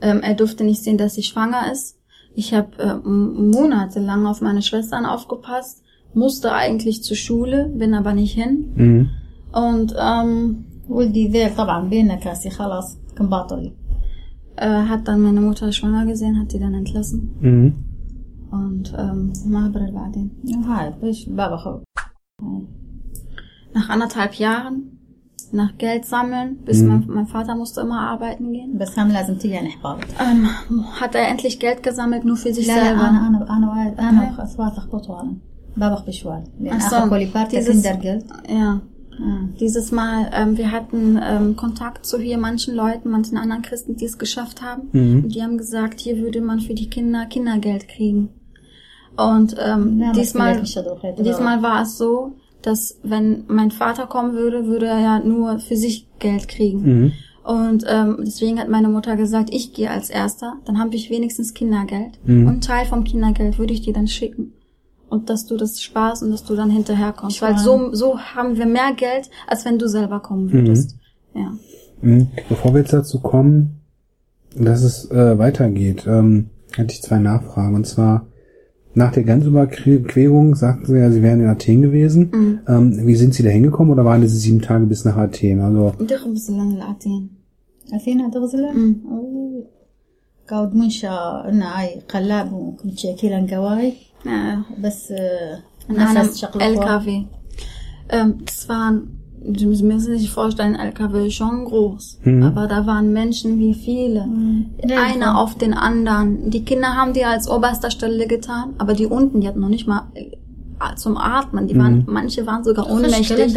ähm, er durfte nicht sehen, dass sie schwanger ist. Ich habe äh, m- monatelang auf meine Schwestern aufgepasst, musste eigentlich zur Schule, bin aber nicht hin. Mhm. Und ähm, ولدي ذيك طبعا بينا كاسي خلاص كان باطلي äh, hat dann meine Mutter schwanger gesehen, hat sie dann entlassen. Mhm. Und ähm, Mabrel war den. هاي بيش بابا خو Nach anderthalb Jahren, nach Geld sammeln, bis mein, mein Vater musste immer arbeiten gehen, بس هم لازم تيجي يعني حفاظ ähm, hat er endlich Geld gesammelt, nur für sich لا لا selber. انا انا انا وايد Babach Bishwal. So. Dieses, ja. Mhm. Dieses Mal, ähm, wir hatten ähm, Kontakt zu hier manchen Leuten, manchen anderen Christen, die es geschafft haben. Mhm. Die haben gesagt, hier würde man für die Kinder Kindergeld kriegen. Und ähm, ja, diesmal, diesmal war es so, dass wenn mein Vater kommen würde, würde er ja nur für sich Geld kriegen. Mhm. Und ähm, deswegen hat meine Mutter gesagt, ich gehe als Erster, dann habe ich wenigstens Kindergeld. Mhm. Und Teil vom Kindergeld würde ich dir dann schicken Und dass du das sparst und dass du dann hinterher kommst. Weil so, so haben wir mehr Geld, als wenn du selber kommen würdest. Ja. Mhm. Bevor wir jetzt dazu kommen, dass es äh, weitergeht, ähm, hatte ich zwei Nachfragen. Und zwar, nach der Grenzüberquerung sagten Sie ja, Sie wären in Athen gewesen. Ähm, wie sind Sie da hingekommen oder waren es sieben Tage bis nach Athen? Also, تخبز لنا الأعتين أثينا تغزلة أمم. أوه. قاود منشا إنا هاي قلاب وكنت شاكيلا قواي ja. Bس Nefes LKW. Ähm, das waren, Sie müssen sich vorstellen, LKW ist schon groß. Mhm. Aber da waren Menschen wie viele. Mhm. Einer auf den anderen. Die Kinder haben die als oberster Stelle getan, aber die unten, die hatten noch nicht mal zum Atmen. Die waren, manche waren sogar ohnmächtig.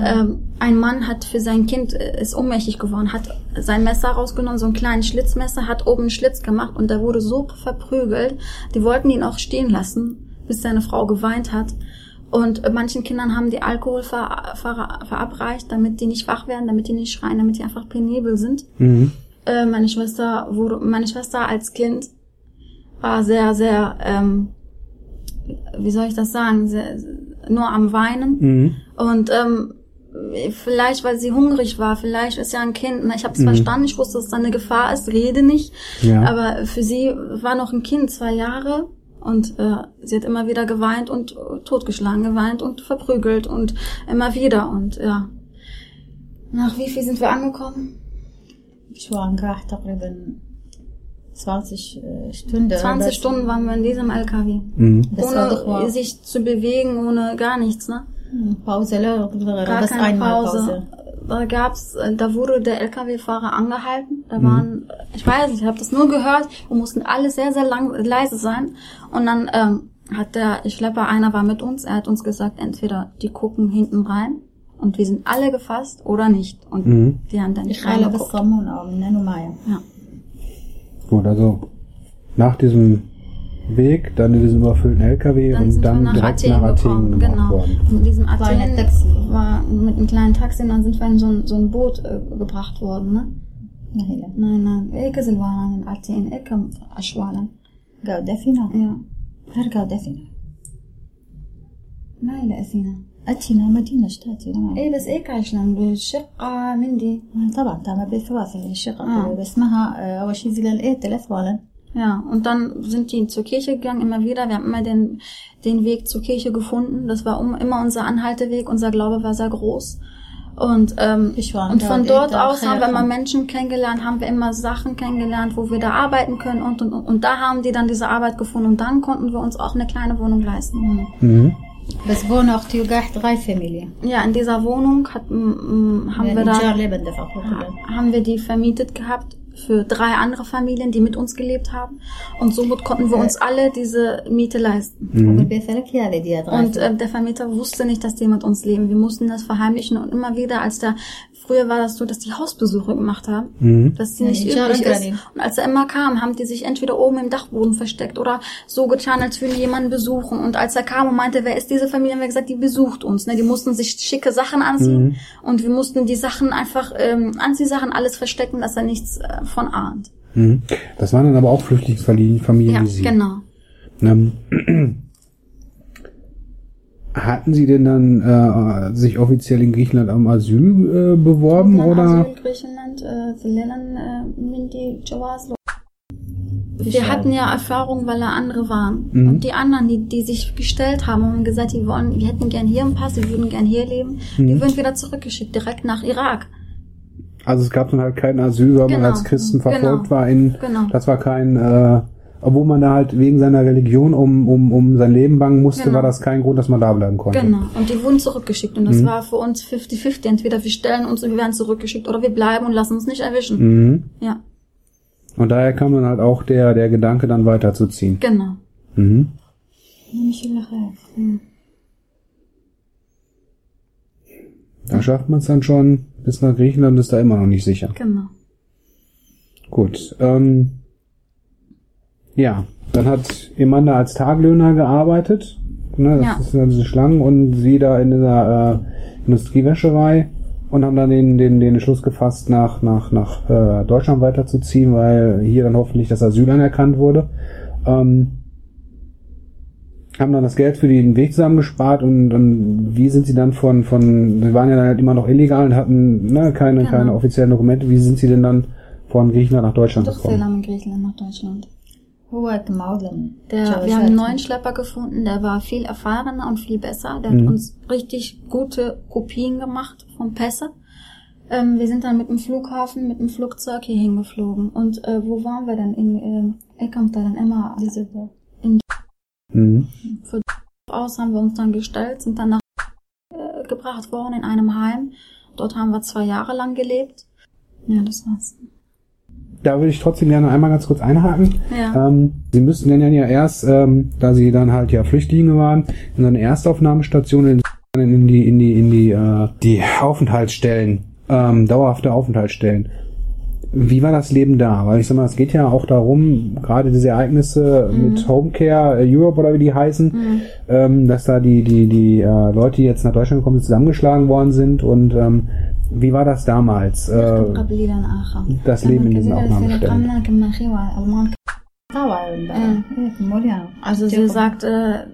Ähm, ein Mann hat für sein Kind, äh, ist ohnmächtig geworden, hat sein Messer rausgenommen, so ein kleines Schlitzmesser, hat oben einen Schlitz gemacht und der wurde so verprügelt. Die wollten ihn auch stehen lassen, bis seine Frau geweint hat. Und äh, manchen Kindern haben die Alkohol ver, ver, verabreicht, damit die nicht wach werden, damit die nicht schreien, damit die einfach penibel sind. mhm. Äh, meine Schwester wurde, meine Schwester als Kind war sehr, sehr, ähm, wie soll ich das sagen, sehr, nur am Weinen. Mhm. Und ähm, vielleicht, weil sie hungrig war, vielleicht ist ja ein Kind. Na, ich habe es mhm. verstanden, ich wusste, dass da eine Gefahr ist, rede nicht. Ja. Aber für sie war noch ein Kind, zwei Jahre. Und äh, sie hat immer wieder geweint und äh, totgeschlagen, geweint und verprügelt und immer wieder. Und ja. Nach wie viel sind wir angekommen? Ich war kaç 20 äh, Stunden. 20 Stunden waren wir in diesem LKW. Mhm. Ohne sich zu bewegen, ohne gar nichts, ne? Mhm. Pause, gar das keine Pause. Pause. Da gab's, äh, da wurde der LKW-Fahrer angehalten. Da mhm. waren, ich weiß nicht, ich habe das nur gehört. Wir mussten alle sehr, sehr lang, leise sein. Und dann ähm, hat der, ich glaube, einer war mit uns. Er hat uns gesagt, entweder die gucken hinten rein und wir sind alle gefasst oder nicht. Und mhm. die haben dann nicht Ich reine bis Sommer und Abend, ne, Ja. Gut, also nach diesem Weg, dann in diesem überfüllten LKW dann und dann nach direkt Athen nach Athen gekommen, genau. worden. Und mit diesem Athen war, war mit einem kleinen Taxi und dann sind wir in so ein, so ein Boot äh, gebracht worden, ne? Nein, nein. Elke sind wir in Athen, Elke Aschwalen. Gaudefina? Ja. Herr Gaudefina. Nein, Athena. أتينا مدينة شتاتي لا إيه بس إيه عشلان بالشقة من دي. طبعا تعمل بالثلاثة الشقة آه. بس اسمها آه، أول شيء زي الإيه تلفوالا Ja, und dann sind die zur Kirche gegangen, immer wieder. Wir haben immer den, den Weg zur Kirche gefunden. Das war um, immer unser Anhalteweg. Unser Glaube war sehr groß. Und, ähm, Ich war und da, von die- dort da aus haben wir immer helfen. Menschen kennengelernt, haben wir immer Sachen kennengelernt, wo wir da arbeiten können. Und, und, und da haben die dann diese Arbeit gefunden. Und dann konnten wir uns auch eine kleine Wohnung leisten. Mhm. بس بون أختي وقاعد غاي فاميليا Ja, in dieser Wohnung hat, m- m- haben wir الإيجار da, ليه بدفع كله haben wir die vermietet gehabt für drei andere Familien, die mit uns gelebt haben. Und somit konnten wir uns alle diese Miete leisten. وبالبيت لك يا لدي Und äh, der Vermieter wusste nicht, dass die mit uns leben. Wir mussten das verheimlichen und immer wieder, als der früher war das so, dass die Hausbesuche gemacht haben, Mhm. dass die Ja, nicht ich übrig ist. Und als er immer kam, haben die sich entweder oben im Dachboden versteckt oder so getan, als würden die jemanden besuchen. Und als er kam und meinte, wer ist diese Familie, haben wir gesagt, die besucht uns. Ne? Die mussten sich schicke Sachen anziehen und wir mussten die Sachen einfach ähm, Anziehsachen alles verstecken, dass er nichts äh, von ahnt. Mhm. Das waren dann aber auch Flüchtlingsfamilien, Familien Ja, wie Sie. genau. Ähm, hatten Sie denn dann äh, sich offiziell in Griechenland am Asyl äh, beworben oder? Asyl Griechenland, äh, äh. Wir hatten ja Erfahrung, weil da andere waren. Mhm. Und die anderen, die, die sich gestellt haben und haben gesagt, die wollen, wir hätten gern hier einen Pass, wir würden gern hier leben, Mhm. die würden wieder zurückgeschickt, direkt nach Irak. Also es gab dann halt kein Asyl, weil man Genau. als Christen verfolgt Genau. war. In, Genau. Das war kein, äh, obwohl man da halt wegen seiner Religion um, um, um sein Leben bangen musste, genau. war das kein Grund, dass man da bleiben konnte. Genau. Und die wurden zurückgeschickt. Und das mhm. war für uns 50-50. Entweder wir stellen uns und wir werden zurückgeschickt oder wir bleiben und lassen uns nicht erwischen. Mhm. Ja. Und daher kam dann halt auch der, der Gedanke, dann weiterzuziehen. Genau. Mhm. mhm. Da schafft man es dann schon bis nach Griechenland, ist da immer noch nicht sicher. Genau. Gut. Ähm, ja, dann hat Amanda als Taglöhner gearbeitet. Ne, das Ja. ist ja diese Schlangen und sie da in dieser äh, Industriewäscherei und haben dann den, den, den Entschluss gefasst, nach, nach, nach äh, Deutschland weiterzuziehen, weil hier dann hoffentlich das Asyl anerkannt wurde. Ähm, haben dann das Geld für den Weg zusammengespart und, und wie sind sie dann von, von, sie waren ja dann halt immer noch illegal und hatten ne, keine, Genau. keine offiziellen Dokumente, wie sind sie denn dann von Griechenland nach Deutschland Doch gekommen? In Griechenland nach Deutschland hohe Maudlin. Der, wir haben einen neuen Schlepper gefunden, der war viel erfahrener und viel besser. Der mhm. hat uns richtig gute Kopien gemacht vom Pässe. Ähm, wir sind dann mit dem Flughafen, mit dem Flugzeug hier hingeflogen. Und äh, wo waren wir denn? In äh, er kommt da dann immer diese in mhm. Für aus haben wir uns dann gestellt, sind dann nach äh, gebracht worden in einem Heim. Dort haben wir zwei Jahre lang gelebt. Ja, das war's. Da würde ich trotzdem gerne einmal ganz kurz einhaken. Ja. Ähm, Sie müssten dann ja erst, ähm, da Sie dann halt ja Flüchtlinge waren, in so eine Erstaufnahmestation in, in die in die in die äh, die Aufenthaltsstellen, ähm, dauerhafte Aufenthaltsstellen. Wie war das Leben da? Weil ich sag mal, es geht ja auch darum, gerade diese Ereignisse mit Homecare äh, Europe oder wie die heißen, ähm, dass da die die die äh, Leute, die jetzt nach Deutschland gekommen sind, zusammengeschlagen worden sind und ähm, wie war das damals? Äh, das Leben in diesem Aufnahmeständen. Also sie sagt, äh,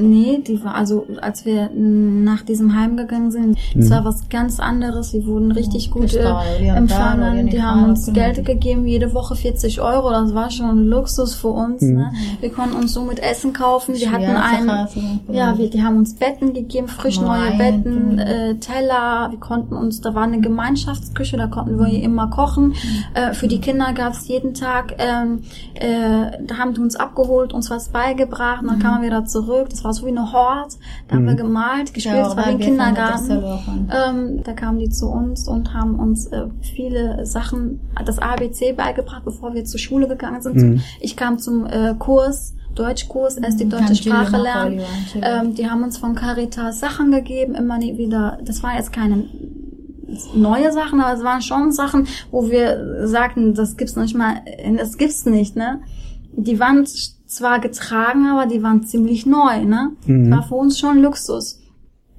nee, die war, also als wir nach diesem Heim gegangen sind, es war was ganz anderes. Wir wurden richtig gut äh, empfangen. Die haben uns Geld gegeben, jede Woche 40 Euro. Das war schon Luxus für uns. Ne? Wir konnten uns so mit Essen kaufen. Wir hatten einen, ja, wir, die haben uns Betten gegeben, frisch neue. Betten, äh, Teller. Wir konnten uns, da war eine Gemeinschaftsküche, da konnten wir immer kochen. Äh, für die Kinder gab's jeden Tag, ähm, äh, da haben die uns abgeholt, uns was beigebracht, dann kamen wir wieder zurück. Das war so wie eine Hort. Da haben wir gemalt, gespielt, das war wie ein Kindergarten. Ähm, da kamen die zu uns und haben uns äh, viele Sachen, das ABC beigebracht, bevor wir zur Schule gegangen sind. Mhm. Ich kam zum äh, Kurs, Deutschkurs, erst die deutsche Sprache lernen. Ähm, die haben uns von Caritas Sachen gegeben, immer nie wieder. Das waren jetzt keine neue Sachen, aber es waren schon Sachen, wo wir sagten, das gibt's noch nicht mal, das gibt's nicht, ne? Die waren zwar getragen, aber die waren ziemlich neu, ne? Mhm. War für uns schon Luxus.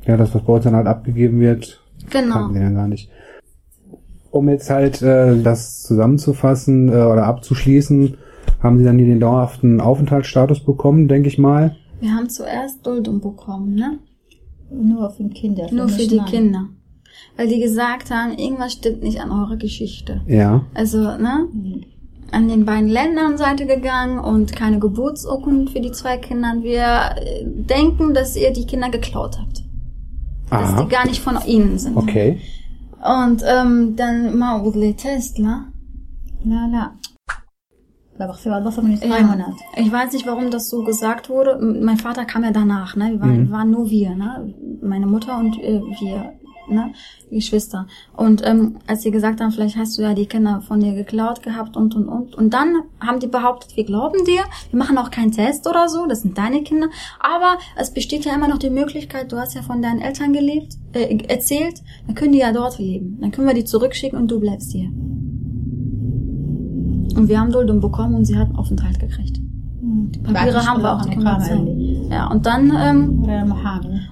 Ja, das, was bei uns dann halt abgegeben wird, Genau. kannten wir ja gar nicht. um jetzt halt äh, das zusammenzufassen äh, oder abzuschließen, haben Sie dann hier den dauerhaften Aufenthaltsstatus bekommen, denke ich mal. Wir haben zuerst Duldung bekommen, ne? Nur für die Kinder. Nur für die nein. Kinder. Weil die gesagt haben, irgendwas stimmt nicht an eurer Geschichte. Ja. Also, ne? an den beiden Ländern Seite gegangen und keine Geburtsurkunden für die zwei Kinder. Wir äh, denken, dass ihr die Kinder geklaut habt. Aha. Dass die gar nicht von ihnen sind. Okay. Und ähm, dann Maudle Tesla. La la. Ja. Ich weiß nicht, warum das so gesagt wurde. Mein Vater kam ja danach, ne? Wir waren, mhm. waren nur wir, ne? Meine Mutter und äh, wir ne? Geschwister. Und ähm, als sie gesagt haben, vielleicht hast du ja die Kinder von dir geklaut gehabt und und und. Und dann haben die behauptet, wir glauben dir, wir machen auch keinen Test oder so, das sind deine Kinder. Aber es besteht ja immer noch die Möglichkeit, du hast ja von deinen Eltern gelebt, äh, erzählt, dann können die ja dort leben. Dann können wir die zurückschicken und du bleibst hier. Und wir haben Duldung bekommen und sie hat einen Aufenthalt gekriegt. Die Papiere haben wir auch, wir zeigen. Ja, und dann, ähm,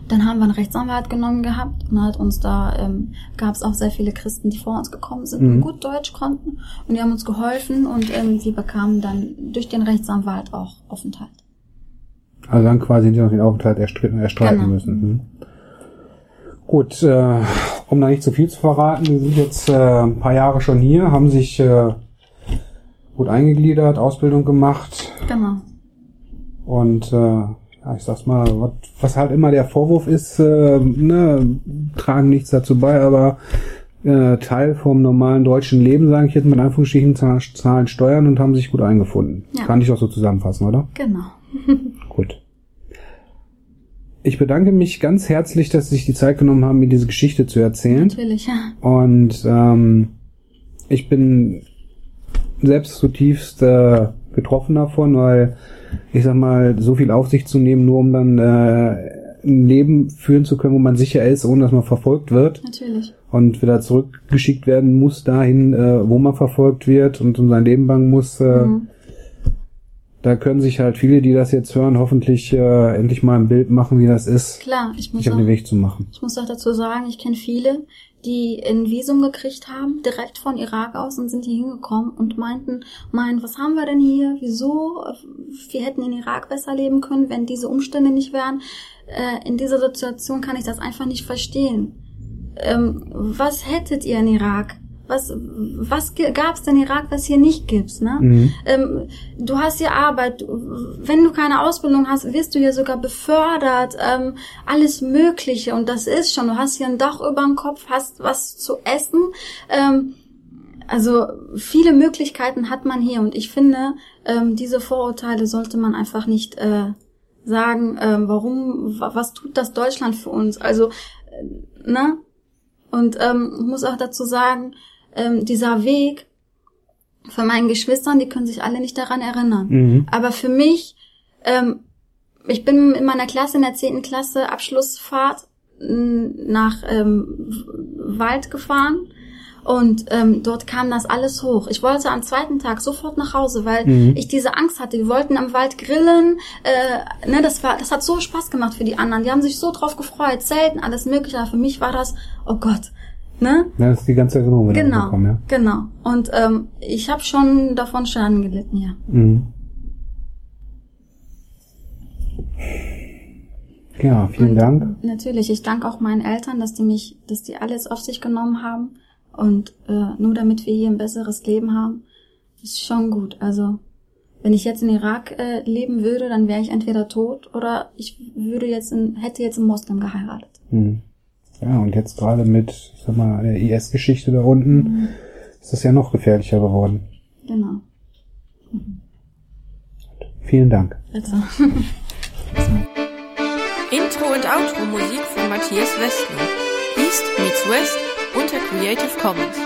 dann haben wir einen Rechtsanwalt genommen gehabt und hat uns da, ähm, gab es auch sehr viele Christen, die vor uns gekommen sind mhm. und gut Deutsch konnten und die haben uns geholfen und ähm, wir bekamen dann durch den Rechtsanwalt auch Aufenthalt. Also dann quasi noch den Aufenthalt erstreiten, erstreiten genau. müssen. Mhm. Gut, äh, um da nicht zu viel zu verraten, wir sind jetzt äh, ein paar Jahre schon hier, haben sich äh, gut eingegliedert, Ausbildung gemacht. Genau. Und äh, ich sag's mal, was, was halt immer der Vorwurf ist, äh, ne, tragen nichts dazu bei, aber äh, Teil vom normalen deutschen Leben, sage ich jetzt mit Anführungsstrichen, zahlen, Steuern und haben sich gut eingefunden. Ja. Kann ich doch so zusammenfassen, oder? Genau. Gut. Ich bedanke mich ganz herzlich, dass Sie sich die Zeit genommen haben, mir diese Geschichte zu erzählen. Natürlich, ja. Und ähm, ich bin selbst zutiefst äh, getroffen davon, weil ich sag mal, so viel auf sich zu nehmen, nur um dann äh, ein Leben führen zu können, wo man sicher ist, ohne dass man verfolgt wird Natürlich. und wieder zurückgeschickt werden muss dahin, äh, wo man verfolgt wird und um sein Leben bangen muss. Äh, Mhm. Da können sich halt viele, die das jetzt hören, hoffentlich äh, endlich mal ein Bild machen, wie das ist, Klar, ich muss sich auf auch, den Weg zu machen. ich muss auch dazu sagen, ich kenne viele, die ein Visum gekriegt haben, direkt von Irak aus und sind hier hingekommen und meinten, mein, was haben wir denn hier? Wieso? Wir hätten in Irak besser leben können, wenn diese Umstände nicht wären. Äh, in dieser Situation kann ich das einfach nicht verstehen. Ähm, was hättet ihr in Irak? Was, was gab's denn in Irak, was hier nicht gibt's, ne? Mhm. ähm, du hast hier Arbeit, wenn du keine Ausbildung hast, wirst du hier sogar befördert, ähm, alles Mögliche und das ist schon, du hast hier ein Dach über dem Kopf, hast was zu essen, ähm, also viele Möglichkeiten hat man hier und ich finde, ähm, diese Vorurteile sollte man einfach nicht äh, sagen, ähm, warum, wa- was tut das Deutschland für uns, also, äh, ne? Und ähm, ich muss auch dazu sagen, ähm, dieser Weg, von meinen Geschwistern, die können sich alle nicht daran erinnern. Mhm. Aber für mich, ähm, ich bin in meiner Klasse, in der zehnten Klasse, Abschlussfahrt m, nach ähm, Wald gefahren und ähm, dort kam das alles hoch. Ich wollte am zweiten Tag sofort nach Hause, weil Mhm. ich diese Angst hatte. Wir wollten am Wald grillen. Äh, ne, das war, das hat so Spaß gemacht für die anderen. Die haben sich so drauf gefreut, Zelten, alles Mögliche. Aber für mich war das, oh Gott, ne? Ja, das ist die ganze Erinnerung wieder Genau, bekommen, ja. genau. Und ähm, ich habe schon davon Schaden gelitten, ja. Mhm. Ja, vielen Und Dank. Natürlich, ich danke auch meinen Eltern, dass die mich, dass die alles auf sich genommen haben und äh, nur damit wir hier ein besseres Leben haben, ist schon gut. Also wenn ich jetzt in Irak äh, leben würde, dann wäre ich entweder tot oder ich würde jetzt in, hätte jetzt einen Moslem geheiratet. Mhm. Ja, und jetzt gerade mit, ich sag mal, der IS-Geschichte da unten, Mhm. ist das ja noch gefährlicher geworden. Genau. Vielen Dank. Also. Intro und Outro Musik von Matthias Westner. East meets West unter Creative Commons.